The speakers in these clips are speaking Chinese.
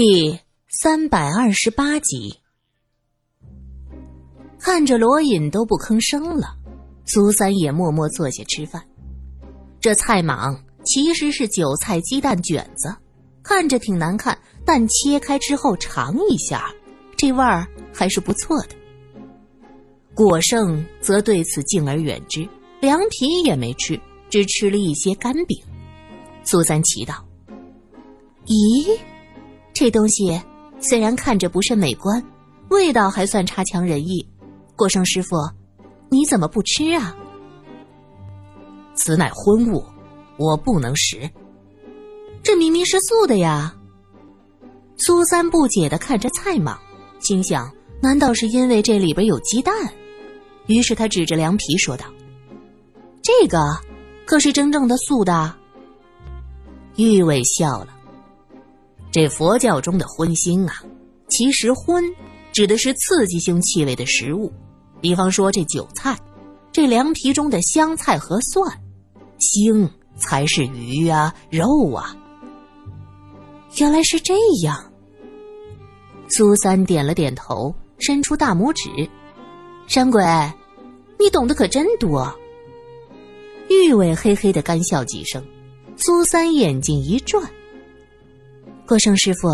第三百二十八集，看着罗隐都不吭声了，苏三也默默坐下吃饭。这菜蟒其实是韭菜鸡蛋卷子，看着挺难看，但切开之后尝一下，这味儿还是不错的。果圣则对此敬而远之，凉皮也没吃，只吃了一些干饼。苏三奇道：“咦？”这东西虽然看着不甚美观，味道还算差强人意。果生师傅，你怎么不吃啊？此乃荤物，我不能食。这明明是素的呀！苏三不解的看着菜蟒，心想：难道是因为这里边有鸡蛋？于是他指着凉皮说道：“这个可是真正的素的。”玉伟笑了。这佛教中的荤腥啊，其实荤指的是刺激性气味的食物，比方说这韭菜，这凉皮中的香菜和蒜，腥才是鱼啊肉啊。原来是这样。苏三点了点头，伸出大拇指：“山鬼，你懂得可真多。”玉伟嘿嘿的干笑几声，苏三眼睛一转。郭胜师傅，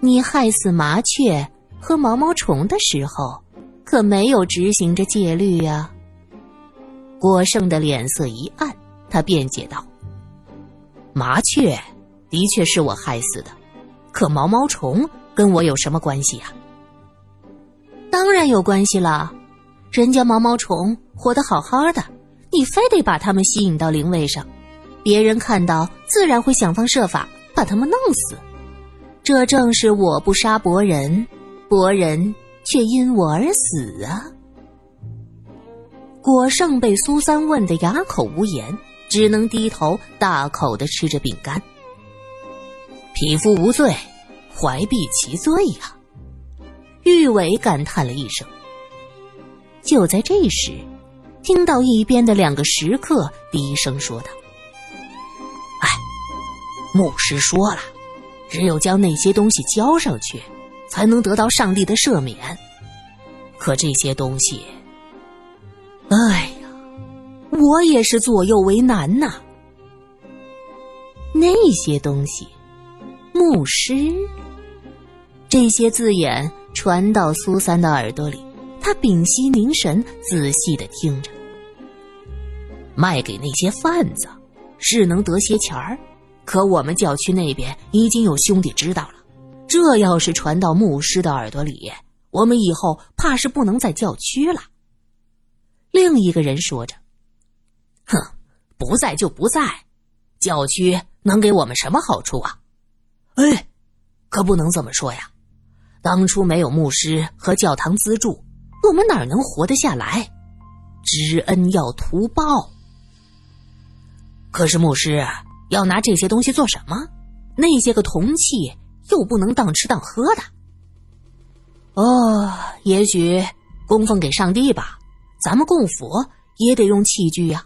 你害死麻雀和毛毛虫的时候，可没有执行着戒律呀？郭胜的脸色一暗，他辩解道：“麻雀的确是我害死的，可毛毛虫跟我有什么关系呀？”当然有关系了，人家毛毛虫活得好好的，你非得把它们吸引到灵位上，别人看到自然会想方设法。把他们弄死，这正是我不杀伯仁，伯仁却因我而死啊！果胜被苏三问得哑口无言，只能低头大口的吃着饼干。匹夫无罪，怀璧其罪呀！玉伟感叹了一声。就在这时，听到一边的两个食客低声说道。牧师说了，只有将那些东西交上去，才能得到上帝的赦免。可这些东西，哎呀，我也是左右为难呐。那些东西，牧师，这些字眼传到苏三的耳朵里，他屏息凝神，仔细的听着。卖给那些贩子，是能得些钱儿。可我们教区那边已经有兄弟知道了，这要是传到牧师的耳朵里，我们以后怕是不能在教区了。另一个人说着：“哼，不在就不在，教区能给我们什么好处啊？哎，可不能这么说呀！当初没有牧师和教堂资助，我们哪能活得下来？知恩要图报。可是牧师。”要拿这些东西做什么？那些个铜器又不能当吃当喝的。哦，也许供奉给上帝吧。咱们供佛也得用器具呀。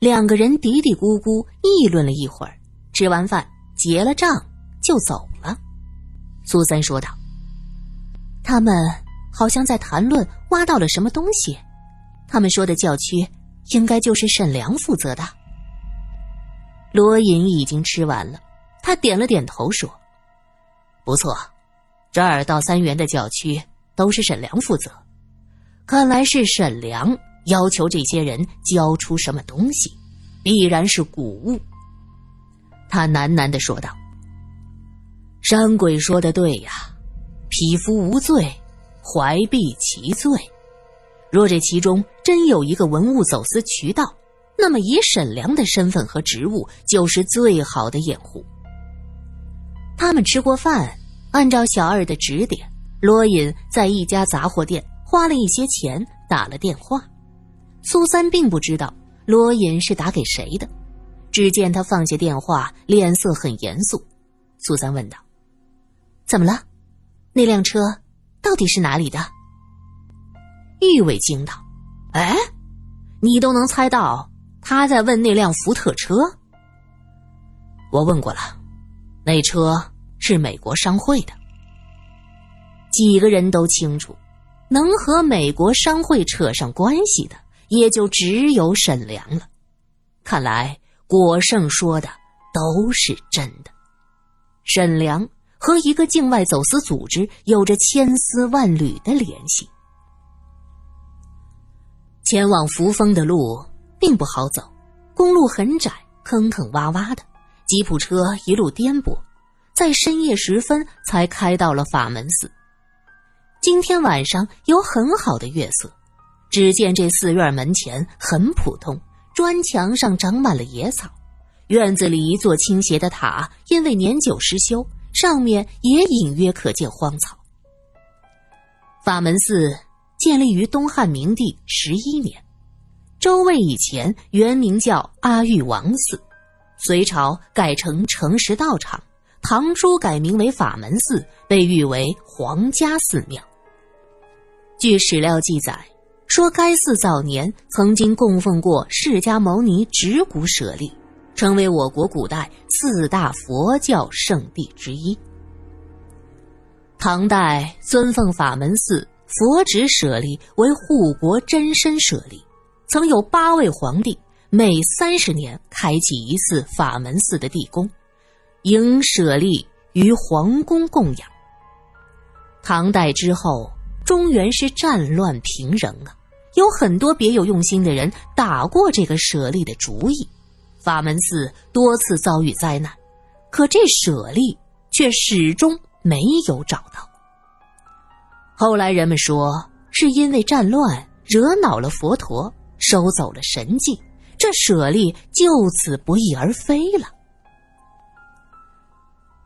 两个人嘀嘀咕咕议论了一会儿，吃完饭结了账就走了。苏三说道：“他们好像在谈论挖到了什么东西。他们说的教区应该就是沈良负责的。”罗隐已经吃完了，他点了点头说：“不错，这儿到三元的教区都是沈良负责。看来是沈良要求这些人交出什么东西，必然是古物。”他喃喃的说道：“山鬼说的对呀，匹夫无罪，怀璧其罪。若这其中真有一个文物走私渠道。”那么，以沈良的身份和职务，就是最好的掩护。他们吃过饭，按照小二的指点，罗隐在一家杂货店花了一些钱打了电话。苏三并不知道罗隐是打给谁的，只见他放下电话，脸色很严肃。苏三问道：“怎么了？那辆车到底是哪里的？”玉伟惊道：“哎，你都能猜到？”他在问那辆福特车。我问过了，那车是美国商会的。几个人都清楚，能和美国商会扯上关系的，也就只有沈良了。看来果胜说的都是真的。沈良和一个境外走私组织有着千丝万缕的联系。前往扶风的路并不好走，公路很窄，坑坑洼洼的，吉普车一路颠簸，在深夜时分才开到了法门寺。今天晚上有很好的月色，只见这寺院门前很普通，砖墙上长满了野草，院子里一座倾斜的塔因为年久失修，上面也隐约可见荒草。法门寺建立于东汉明帝十一年，周魏以前原名叫阿育王寺，隋朝改成诚实道场，唐初改名为法门寺，被誉为皇家寺庙。据史料记载，说该寺早年曾经供奉过释迦牟尼指骨舍利，成为我国古代四大佛教圣地之一。唐代尊奉法门寺佛指舍利为护国真身舍利，曾有八位皇帝每三十年开启一次法门寺的地宫，迎舍利于皇宫供养。唐代之后。中原是战乱频仍啊，有很多别有用心的人打过这个舍利的主意，法门寺多次遭遇灾难，可这舍利却始终没有找到。后来人们说，是因为战乱惹恼了佛陀，收走了神迹，这舍利就此不翼而飞了。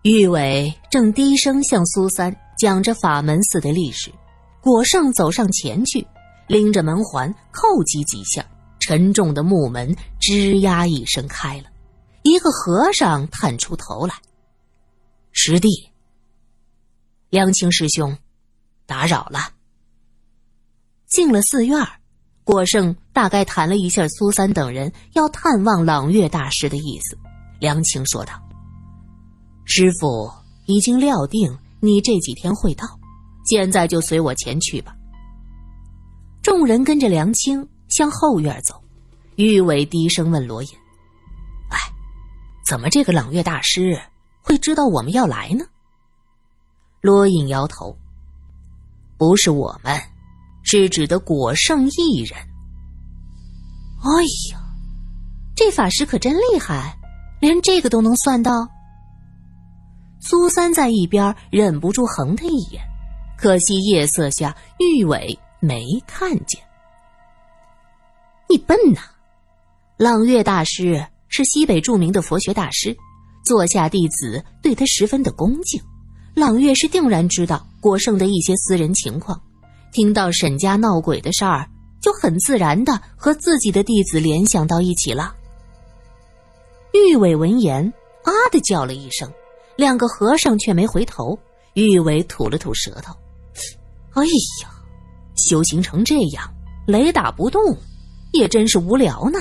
玉伟正低声向苏三讲着法门寺的历史。果圣走上前去，拎着门环叩击几下，沉重的木门吱呀一声开了。一个和尚探出头来：“师弟，梁清师兄，打扰了。”进了寺院，果圣大概谈了一下苏三等人要探望朗月大师的意思。梁清说道：“师傅已经料定你这几天会到。”现在就随我前去吧。众人跟着梁青向后院走，玉伟低声问罗隐：“哎，怎么这个朗月大师会知道我们要来呢？”罗隐摇头：“不是我们，是指的果圣一人。”哎呀，这法师可真厉害，连这个都能算到。苏三在一边忍不住横他一眼。可惜夜色下，玉伟没看见。你笨呐！朗月大师是西北著名的佛学大师，座下弟子对他十分的恭敬。朗月是定然知道国圣的一些私人情况，听到沈家闹鬼的事儿，就很自然的和自己的弟子联想到一起了。玉伟闻言，啊的叫了一声，两个和尚却没回头。玉伟吐了吐舌头。哎呀，修行成这样，雷打不动，也真是无聊呢。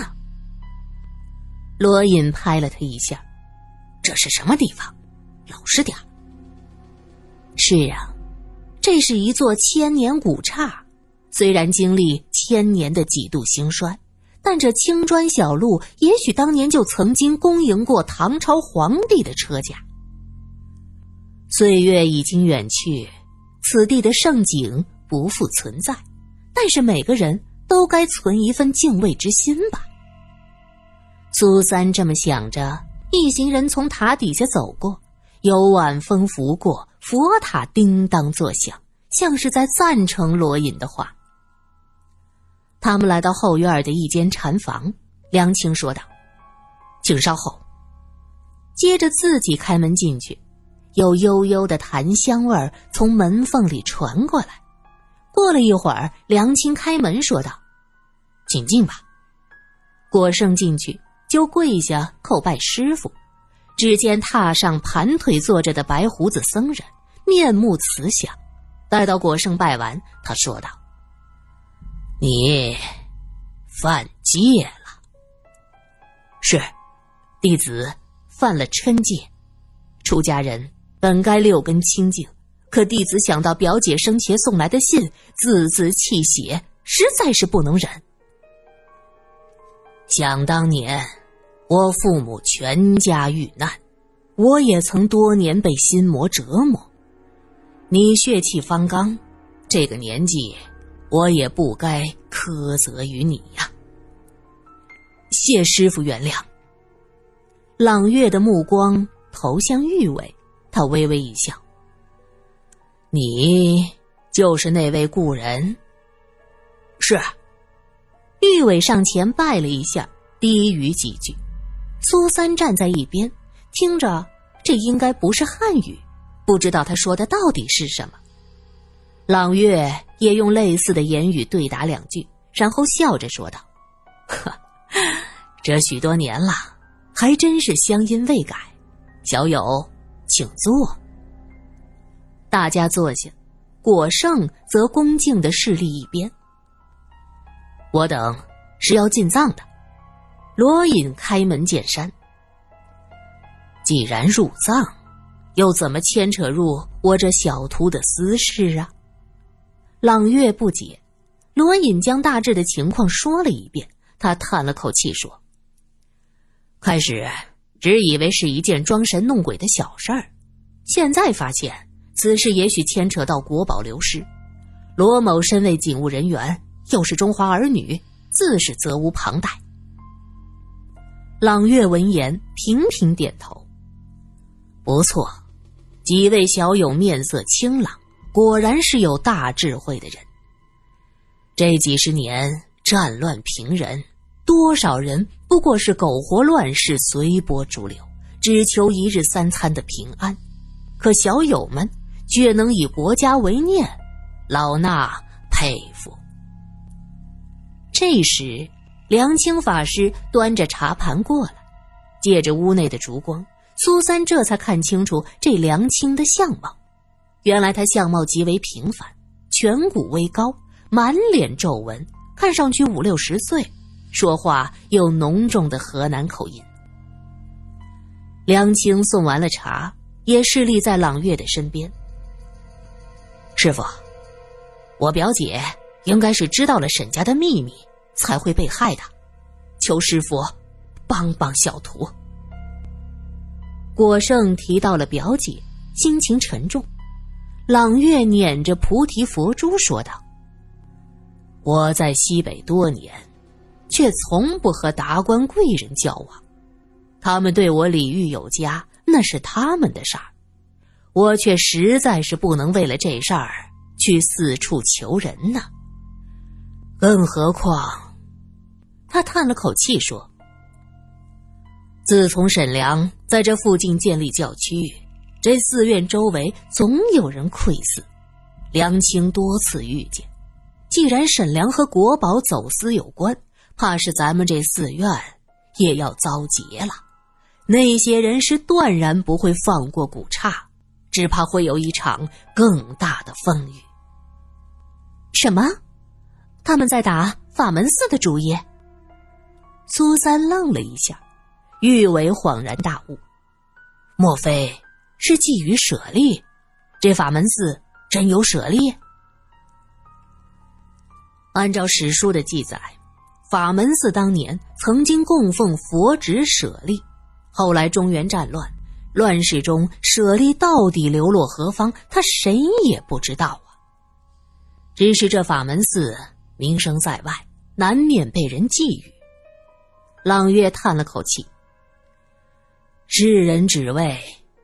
罗隐拍了他一下：“这是什么地方？老实点是啊，这是一座千年古刹，虽然经历千年的几度兴衰，但这青砖小路，也许当年就曾经恭迎过唐朝皇帝的车驾。岁月已经远去。此地的盛景不复存在，但是每个人都该存一份敬畏之心吧。苏三这么想着，一行人从塔底下走过，有晚风拂过，佛塔叮当作响，像是在赞成罗隐的话。他们来到后院的一间禅房，梁青说道：“请稍后。”接着自己开门进去。有悠悠的檀香味儿从门缝里传过来。过了一会儿，梁青开门说道：“请进吧。”果圣进去就跪下叩拜师傅。只见榻上盘腿坐着的白胡子僧人，面目慈祥。待到果圣拜完，他说道：“你犯戒了。”是，弟子犯了嗔戒。出家人本该六根清净，可弟子想到表姐生前送来的信，字字泣血，实在是不能忍。想当年，我父母全家遇难，我也曾多年被心魔折磨。你血气方刚，这个年纪，我也不该苛责于你呀。谢师傅原谅。朗月的目光投向玉伟，他微微一笑：“你就是那位故人。”是。玉伟上前拜了一下，低语几句。苏三站在一边，听着，这应该不是汉语，不知道他说的到底是什么。朗月也用类似的言语对答两句，然后笑着说道：“呵，这许多年了。”还真是乡音未改，小友，请坐。大家坐下，果圣则恭敬的侍立一边。我等是要进藏的。罗隐开门见山。既然入藏，又怎么牵扯入我这小徒的私事啊？朗月不解，罗隐将大致的情况说了一遍，他叹了口气说。开始只以为是一件装神弄鬼的小事儿，现在发现此事也许牵扯到国宝流失。罗某身为警务人员，又是中华儿女，自是责无旁贷。朗月闻言频频点头。不错，几位小友面色清朗，果然是有大智慧的人。这几十年战乱平人。多少人不过是苟活乱世，随波逐流，只求一日三餐的平安。可小友们却能以国家为念，老衲佩服。这时，梁清法师端着茶盘过来，借着屋内的烛光，苏三这才看清楚这梁清的相貌。原来他相貌极为平凡，颧骨微高，满脸皱纹，看上去五六十岁。说话有浓重的河南口音。梁青送完了茶，也侍立在朗月的身边。师傅，我表姐应该是知道了沈家的秘密，才会被害的，求师傅帮帮小徒。果圣提到了表姐，心情沉重。朗月捻着菩提佛珠说道：“我在西北多年。”却从不和达官贵人交往，他们对我礼遇有加，那是他们的事儿，我却实在是不能为了这事儿去四处求人呢。更何况，他叹了口气说：“自从沈良在这附近建立教区，这寺院周围总有人窥伺，梁清多次遇见。既然沈良和国宝走私有关。”怕是咱们这寺院也要遭劫了，那些人是断然不会放过古刹，只怕会有一场更大的风雨。什么？他们在打法门寺的主意？苏三愣了一下，玉伟恍然大悟：莫非是觊觎舍利？这法门寺真有舍利？按照史书的记载。法门寺当年曾经供奉佛指舍利，后来中原战乱，乱世中舍利到底流落何方，他谁也不知道啊。只是这法门寺名声在外，难免被人觊觎。朗月叹了口气：“世人只为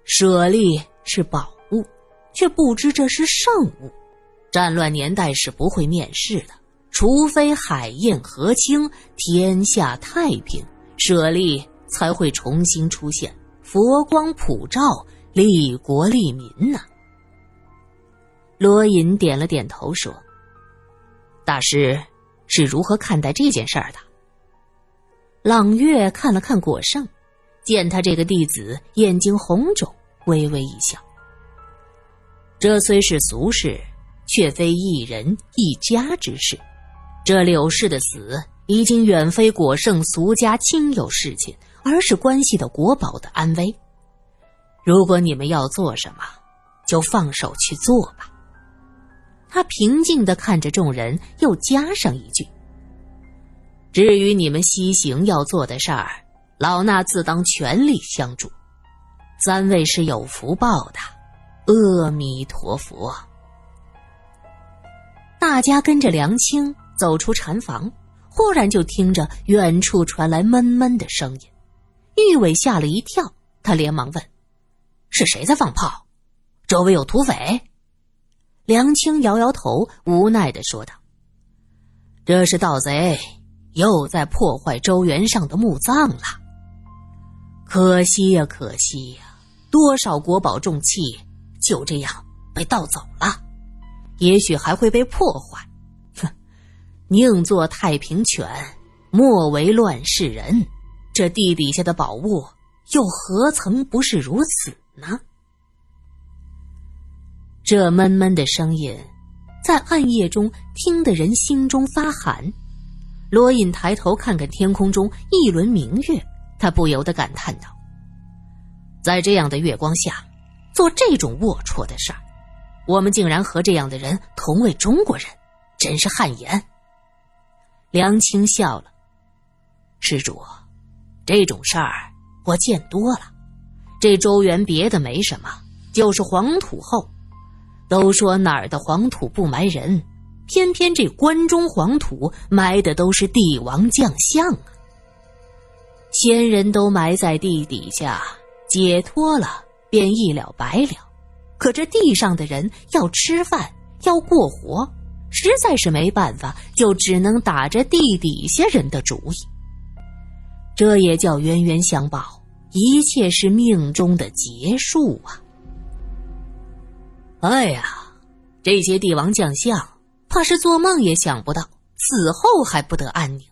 舍利是宝物，却不知这是圣物。战乱年代是不会面世的。”除非海晏河清，天下太平，舍利才会重新出现，佛光普照，利国利民呐。罗隐点了点头说：“大师是如何看待这件事儿的？”朗月看了看果圣，见他这个弟子眼睛红肿，微微一笑：“这虽是俗事，却非一人一家之事。”这柳氏的死已经远非果圣俗家亲友事情，而是关系到国宝的安危。如果你们要做什么，就放手去做吧。”他平静的看着众人，又加上一句：“至于你们西行要做的事儿，老衲自当全力相助。三位是有福报的，阿弥陀佛。”大家跟着梁青走出禅房，忽然就听着远处传来闷闷的声音。玉伟吓了一跳，他连忙问：“是谁在放炮？周围有土匪？”梁青摇摇头，无奈的说道：“这是盗贼，又在破坏周原上的墓葬了。可惜呀，可惜呀，多少国宝重器就这样被盗走了，也许还会被破坏。哼，宁做太平犬，莫为乱世人。这地底下的宝物，又何曾不是如此呢？”这闷闷的声音，在暗夜中听得人心中发寒。罗隐抬头看看天空中一轮明月，他不由得感叹道：“在这样的月光下，做这种龌龊的事儿，我们竟然和这样的人同为中国人，真是汗颜。”梁青笑了：“施主，这种事儿我见多了。这周原别的没什么，就是黄土厚。”都说哪儿的黄土不埋人，偏偏这关中黄土埋的都是帝王将相啊！先人都埋在地底下，解脱了便一了百了。可这地上的人要吃饭，要过活，实在是没办法，就只能打着地底下人的主意。这也叫冤冤相报，一切是命中的劫数啊！哎呀，这些帝王将相，怕是做梦也想不到死后还不得安宁。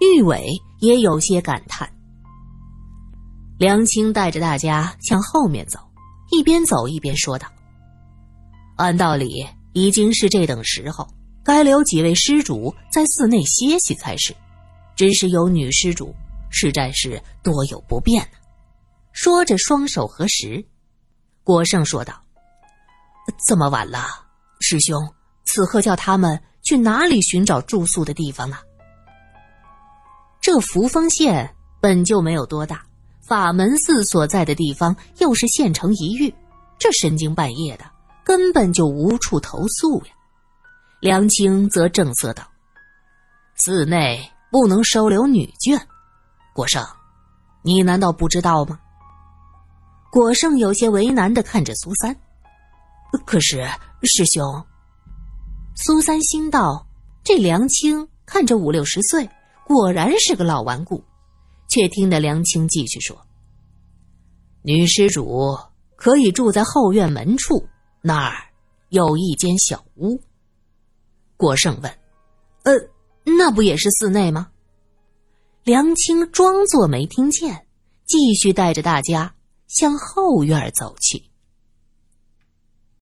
玉伟也有些感叹。梁青带着大家向后面走，一边走一边说道：“按道理已经是这等时候，该留几位施主在寺内歇息才是，只是有女施主，实在是多有不便呢。”说着，双手合十。果圣说道。这么晚了，师兄，此刻叫他们去哪里寻找住宿的地方呢？这扶风县本就没有多大，法门寺所在的地方又是县城一隅，这深更半夜的，根本就无处投宿呀。梁青则正色道：“寺内不能收留女眷，国胜，你难道不知道吗？”国胜有些为难的看着苏三。可是，师兄，苏三心道：“这梁青看着五六十岁，果然是个老顽固。”却听得梁青继续说：“女施主可以住在后院门处，那儿有一间小屋。”郭胜问：“呃，那不也是寺内吗？”梁青装作没听见，继续带着大家向后院走去。